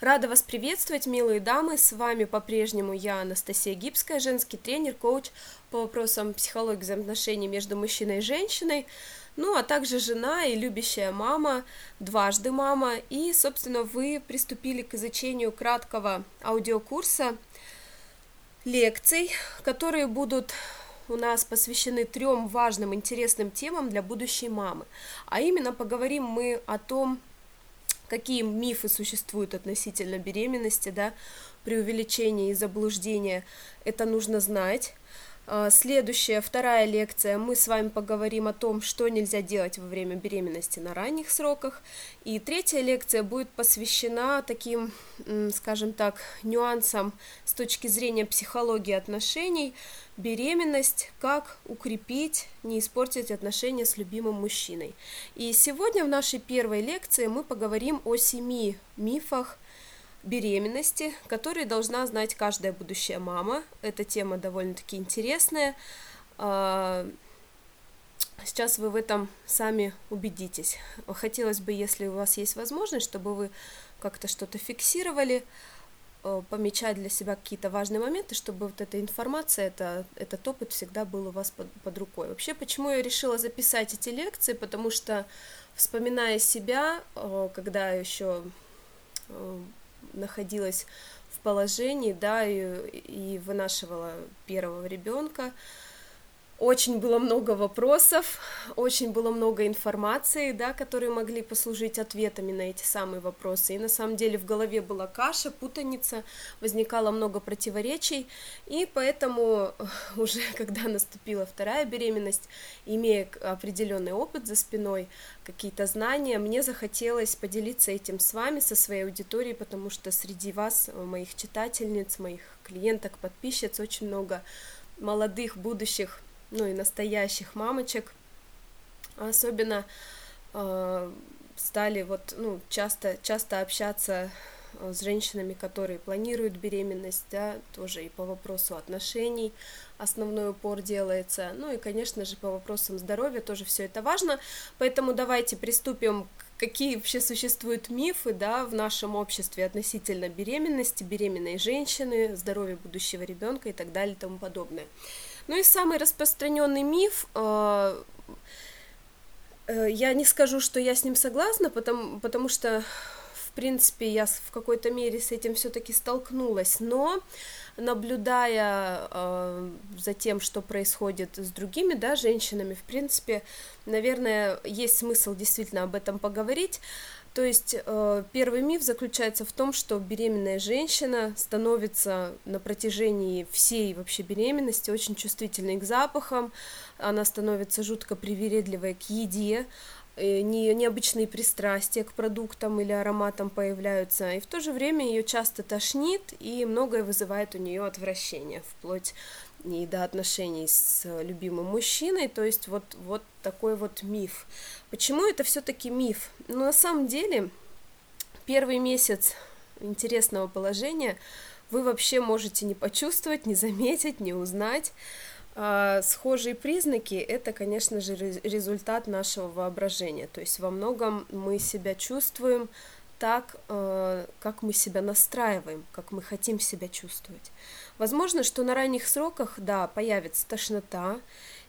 Рада вас приветствовать, милые дамы. С вами по-прежнему я, Анастасия Гибская, женский тренер, коуч по вопросам психологии взаимоотношений между мужчиной и женщиной, ну, а также жена и любящая мама, дважды мама. И, собственно, вы приступили к изучению краткого аудиокурса лекций, которые будут у нас посвящены трем важным, интересным темам для будущей мамы. А именно поговорим мы о том, какие мифы существуют относительно беременности, да, преувеличения и заблуждения, это нужно знать. А, следующая, вторая лекция, мы с вами поговорим о том, что нельзя делать во время беременности на ранних сроках. И третья лекция будет посвящена таким, скажем так, нюансам с точки зрения психологии отношений, беременность, как укрепить, не испортить отношения с любимым мужчиной. И сегодня в нашей первой лекции мы поговорим о семи мифах беременности, которые должна знать каждая будущая мама. Эта тема довольно-таки интересная. А, сейчас вы в этом сами убедитесь. Хотелось бы, если у вас есть возможность, чтобы вы как-то что-то фиксировали, Э, помечать для себя какие-то важные моменты, чтобы вот эта информация, это, этот опыт всегда был у вас под, под рукой. Вообще, почему я решила записать эти лекции? Потому что, вспоминая себя, э, когда еще э, находилась в положении, да, и, и вынашивала первого ребенка, очень было много вопросов, очень было много информации, да, которые могли послужить ответами на эти самые вопросы. И на самом деле в голове была каша, путаница, возникало много противоречий, и поэтому э, уже когда наступила вторая беременность, имея определенный опыт за спиной, какие-то знания, мне захотелось поделиться этим с вами, со своей аудиторией, потому что среди вас, э, моих читательниц, моих клиенток, подписчиц, очень много молодых будущих ну и настоящих мамочек, особенно э, стали вот, ну, часто, часто общаться э, с женщинами, которые планируют беременность, да, тоже и по вопросу отношений основной упор делается, ну и, конечно же, по вопросам здоровья тоже все это важно, поэтому давайте приступим какие вообще существуют мифы, да, в нашем обществе относительно беременности, беременной женщины, здоровья будущего ребенка и так далее и тому подобное. Ну и самый распространенный миф, э, э, я не скажу, что я с ним согласна, потому, потому что, в принципе, я в какой-то мере с этим все-таки столкнулась, но наблюдая э, за тем, что происходит с другими, да, женщинами, в принципе, наверное, есть смысл действительно об этом поговорить. То есть э, первый миф заключается в том, что беременная женщина становится на протяжении всей вообще беременности очень чувствительной к запахам, она становится жутко привередливой к еде, не, необычные пристрастия к продуктам или ароматам появляются, и в то же время ее часто тошнит, и многое вызывает у нее отвращение, вплоть и до отношений с любимым мужчиной, то есть вот, вот такой вот миф. Почему это все-таки миф? Ну, на самом деле, первый месяц интересного положения вы вообще можете не почувствовать, не заметить, не узнать. А схожие признаки – это, конечно же, результат нашего воображения. То есть во многом мы себя чувствуем так, э, как мы себя настраиваем, как мы хотим себя чувствовать. Возможно, что на ранних сроках, да, появится тошнота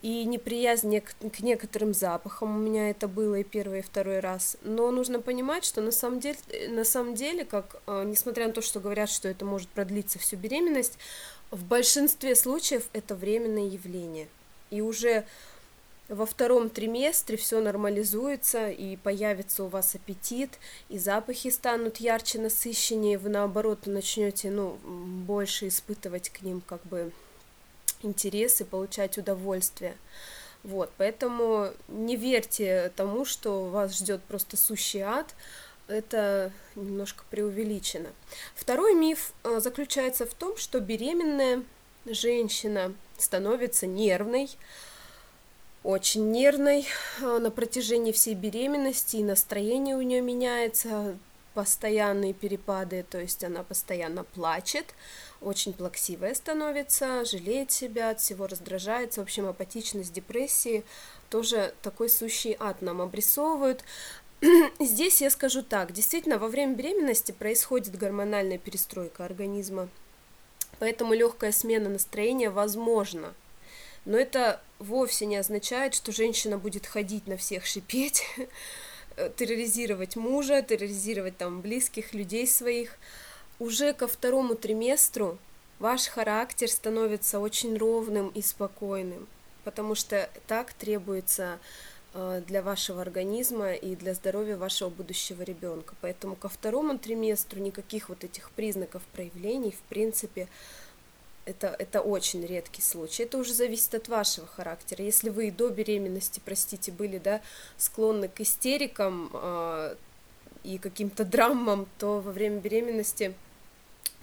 и неприязнь к некоторым запахам. У меня это было и первый, и второй раз. Но нужно понимать, что на самом деле, на самом деле как, э, несмотря на то, что говорят, что это может продлиться всю беременность, в большинстве случаев это временное явление. И уже во втором триместре все нормализуется, и появится у вас аппетит, и запахи станут ярче, насыщеннее, вы наоборот начнете, ну, больше испытывать к ним как бы интерес и получать удовольствие. Вот, поэтому не верьте тому, что вас ждет просто сущий ад, это немножко преувеличено. Второй миф э, заключается в том, что беременная женщина становится нервной, очень нервной э, на протяжении всей беременности, и настроение у нее меняется, постоянные перепады, то есть она постоянно плачет, очень плаксивая становится, жалеет себя, от всего раздражается, в общем, апатичность, депрессии, тоже такой сущий ад нам обрисовывают. здесь я скажу так, действительно, во время беременности происходит гормональная перестройка организма, поэтому легкая смена настроения возможна. Но это вовсе не означает, что женщина будет ходить на всех шипеть, терроризировать мужа, терроризировать там близких людей своих. Уже ко второму триместру ваш характер становится очень ровным и спокойным, потому что так требуется для вашего организма и для здоровья вашего будущего ребенка. Поэтому ко второму триместру никаких вот этих признаков проявлений, в принципе, это, это очень редкий случай. Это уже зависит от вашего характера. Если вы до беременности, простите, были да, склонны к истерикам э, и каким-то драмам, то во время беременности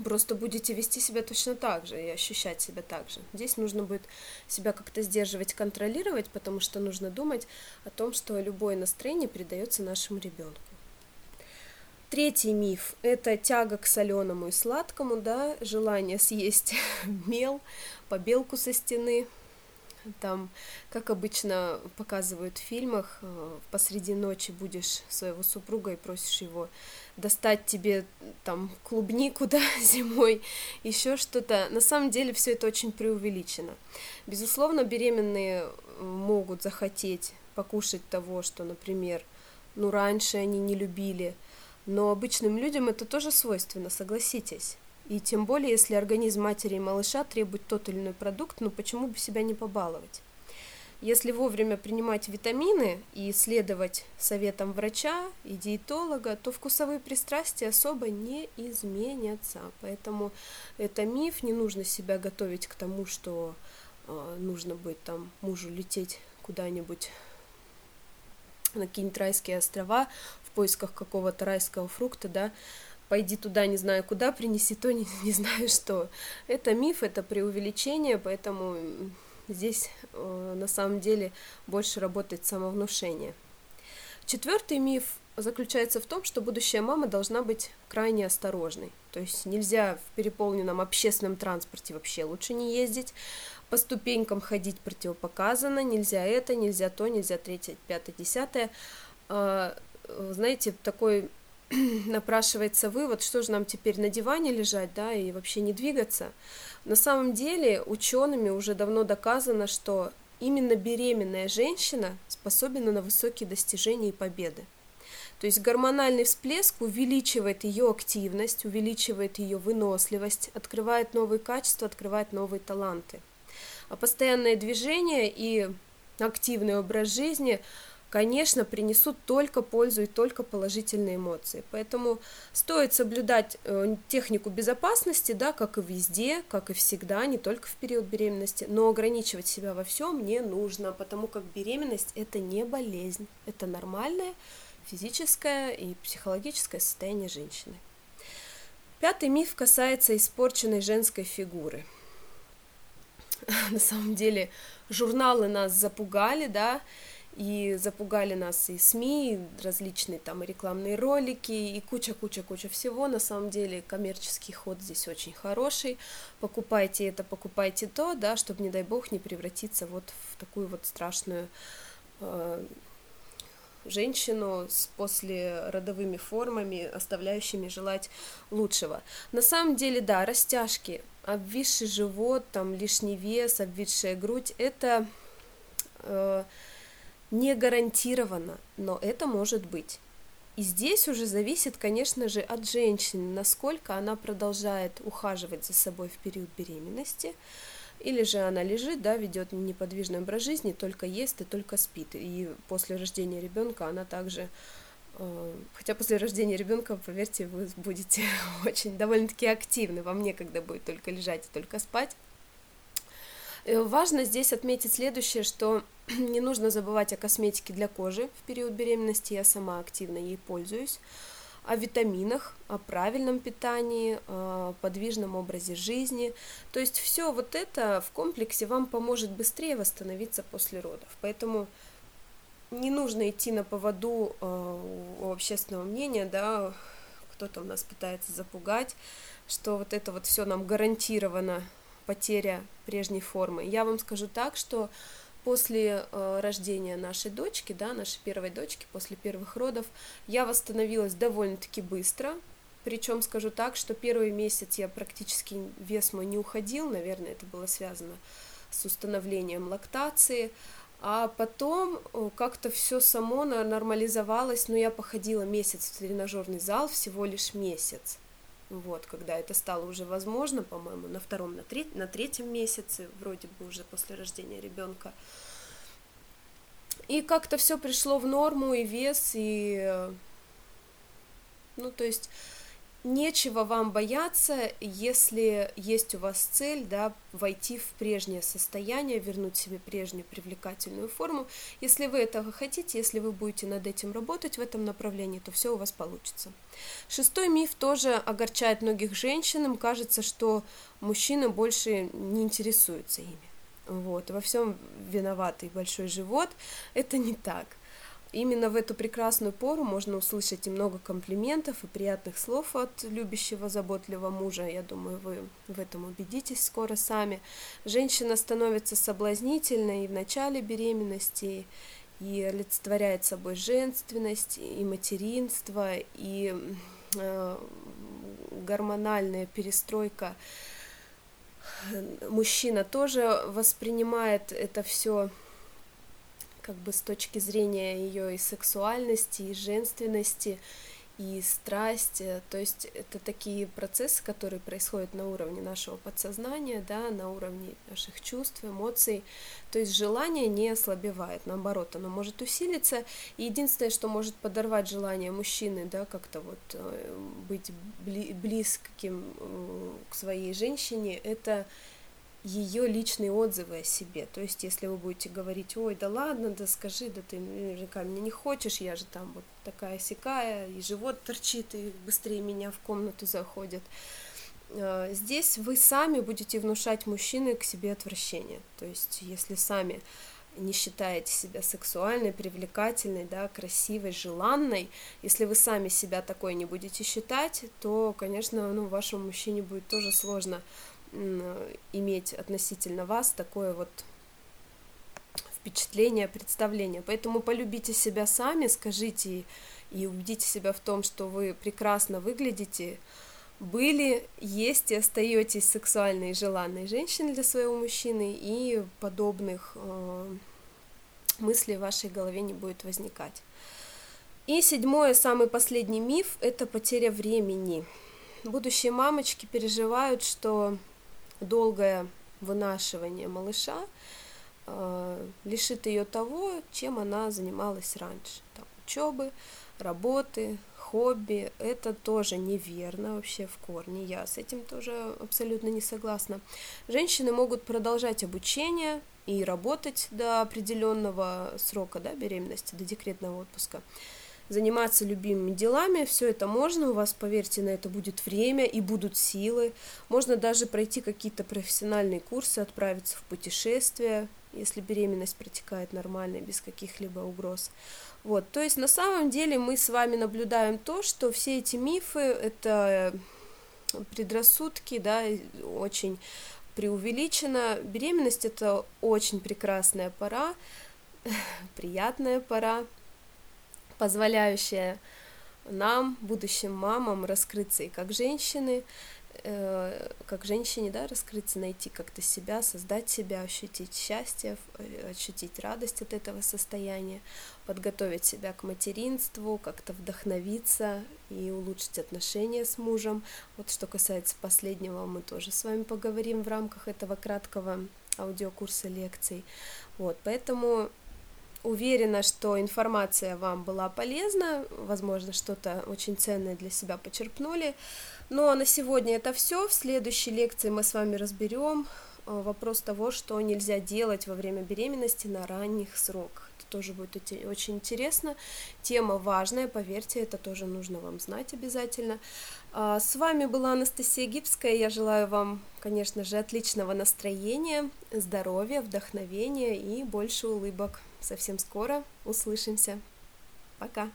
просто будете вести себя точно так же и ощущать себя так же. Здесь нужно будет себя как-то сдерживать, контролировать, потому что нужно думать о том, что любое настроение передается нашему ребенку. Третий миф – это тяга к соленому и сладкому, да, желание съесть мел, побелку со стены, там, как обычно показывают в фильмах, э, посреди ночи будешь своего супруга и просишь его достать тебе там клубнику, да, зимой, еще что-то. На самом деле все это очень преувеличено. Безусловно, беременные э, могут захотеть покушать того, что, например, ну, раньше они не любили, но обычным людям это тоже свойственно, согласитесь. И тем более, если организм матери и малыша требует тот или иной продукт, ну почему бы себя не побаловать? Если вовремя принимать витамины и следовать советам врача и диетолога, то вкусовые пристрастия особо не изменятся. Поэтому это миф, не нужно себя готовить к тому, что э, нужно быть там мужу лететь куда-нибудь на какие-нибудь райские острова в поисках какого-то райского фрукта, да, пойди туда, не знаю куда, принеси то, не, не знаю что. Это миф, это преувеличение, поэтому здесь э, на самом деле больше работает самовнушение. Четвертый миф заключается в том, что будущая мама должна быть крайне осторожной. То есть нельзя в переполненном общественном транспорте вообще лучше не ездить, по ступенькам ходить противопоказано, нельзя это, нельзя то, нельзя третье, пятое, десятое. А, знаете, такой напрашивается вывод, что же нам теперь на диване лежать, да, и вообще не двигаться. На самом деле учеными уже давно доказано, что именно беременная женщина способна на высокие достижения и победы. То есть гормональный всплеск увеличивает ее активность, увеличивает ее выносливость, открывает новые качества, открывает новые таланты. А постоянное движение и активный образ жизни – конечно, принесут только пользу и только положительные эмоции. Поэтому стоит соблюдать э, технику безопасности, да, как и везде, как и всегда, не только в период беременности, но ограничивать себя во всем не нужно, потому как беременность это не болезнь, это нормальное физическое и психологическое состояние женщины. Пятый миф касается испорченной женской фигуры. На самом деле журналы нас запугали, да, и запугали нас и СМИ, и различные там рекламные ролики, и куча-куча-куча всего. На самом деле коммерческий ход здесь очень хороший. Покупайте это, покупайте то, да, чтобы, не дай бог, не превратиться вот в такую вот страшную э, женщину с послеродовыми формами, оставляющими желать лучшего. На самом деле, да, растяжки, обвисший живот, там лишний вес, обвисшая грудь, это... Э, не гарантированно, но это может быть. И здесь уже зависит, конечно же, от женщины, насколько она продолжает ухаживать за собой в период беременности, или же она лежит, да, ведет неподвижный образ жизни, только ест и только спит. И после рождения ребенка она также э, Хотя после рождения ребенка, поверьте, вы будете очень довольно-таки активны. Вам некогда будет только лежать и только спать. Э, важно здесь отметить следующее, что не нужно забывать о косметике для кожи в период беременности, я сама активно ей пользуюсь, о витаминах, о правильном питании, о подвижном образе жизни. То есть все вот это в комплексе вам поможет быстрее восстановиться после родов. Поэтому не нужно идти на поводу э, у общественного мнения, да, кто-то у нас пытается запугать, что вот это вот все нам гарантировано потеря прежней формы. Я вам скажу так, что после э, рождения нашей дочки, да, нашей первой дочки, после первых родов, я восстановилась довольно-таки быстро. Причем скажу так, что первый месяц я практически вес мой не уходил, наверное, это было связано с установлением лактации. А потом э, как-то все само нормализовалось, но я походила месяц в тренажерный зал, всего лишь месяц. Вот, когда это стало уже возможно, по-моему, на втором, на, треть, на третьем месяце, вроде бы уже после рождения ребенка. И как-то все пришло в норму, и вес, и... Э, ну, то есть нечего вам бояться, если есть у вас цель, да, войти в прежнее состояние, вернуть себе прежнюю привлекательную форму. Если вы этого хотите, если вы будете над этим работать в этом направлении, то все у вас получится. Шестой миф тоже огорчает многих женщин. Им кажется, что мужчины больше не интересуются ими. Вот, во всем виноватый большой живот. Это не так. Именно в эту прекрасную пору можно услышать и много комплиментов, и приятных слов от любящего, заботливого мужа. Я думаю, вы в этом убедитесь скоро сами. Женщина становится соблазнительной и в начале беременности, и олицетворяет собой женственность, и материнство, и э, гормональная перестройка. Мужчина тоже воспринимает это все как бы с точки зрения ее и сексуальности, и женственности, и страсти. То есть это такие процессы, которые происходят на уровне нашего подсознания, да, на уровне наших чувств, эмоций. То есть желание не ослабевает, наоборот, оно может усилиться. И единственное, что может подорвать желание мужчины, да, как-то вот э, быть близким э, к своей женщине, это ее личные отзывы о себе. То есть, если вы будете говорить, ой, да ладно, да скажи, да ты наверняка меня не хочешь, я же там вот такая сякая, и живот торчит, и быстрее меня в комнату заходит. А, здесь вы сами будете внушать мужчины к себе отвращение. То есть, если сами не считаете себя сексуальной, привлекательной, да, красивой, желанной, если вы сами себя такой не будете считать, то, конечно, ну, вашему мужчине будет тоже сложно иметь относительно вас такое вот впечатление, представление. Поэтому полюбите себя сами, скажите и убедите себя в том, что вы прекрасно выглядите, были, есть и остаетесь сексуальной и желанной женщиной для своего мужчины, и подобных э, мыслей в вашей голове не будет возникать. И седьмой, самый последний миф – это потеря времени. Будущие мамочки переживают, что долгое вынашивание малыша э, лишит ее того, чем она занималась раньше. Там, учебы, работы, хобби. Это тоже неверно вообще в корне. Я с этим тоже абсолютно не согласна. Женщины могут продолжать обучение и работать до определенного срока да, беременности, до декретного отпуска заниматься любимыми делами, все это можно, у вас, поверьте, на это будет время и будут силы. Можно даже пройти какие-то профессиональные курсы, отправиться в путешествие, если беременность протекает нормально, без каких-либо угроз. Вот, то есть на самом деле мы с вами наблюдаем то, что все эти мифы — это предрассудки, да, очень преувеличено. Беременность — это очень прекрасная пора, приятная пора, позволяющая нам, будущим мамам, раскрыться и как женщины, э, как женщине, да, раскрыться, найти как-то себя, создать себя, ощутить счастье, э, ощутить радость от этого состояния, подготовить себя к материнству, как-то вдохновиться и улучшить отношения с мужем. Вот что касается последнего, мы тоже с вами поговорим в рамках этого краткого аудиокурса лекций. Вот, поэтому Уверена, что информация вам была полезна, возможно, что-то очень ценное для себя почерпнули. Ну а на сегодня это все. В следующей лекции мы с вами разберем э, вопрос того, что нельзя делать во время беременности на ранних сроках. Это тоже будет очень интересно. Тема важная, поверьте, это тоже нужно вам знать обязательно. А, с вами была Анастасия Гибская. Я желаю вам, конечно же, отличного настроения, здоровья, вдохновения и больше улыбок совсем скоро услышимся. Пока!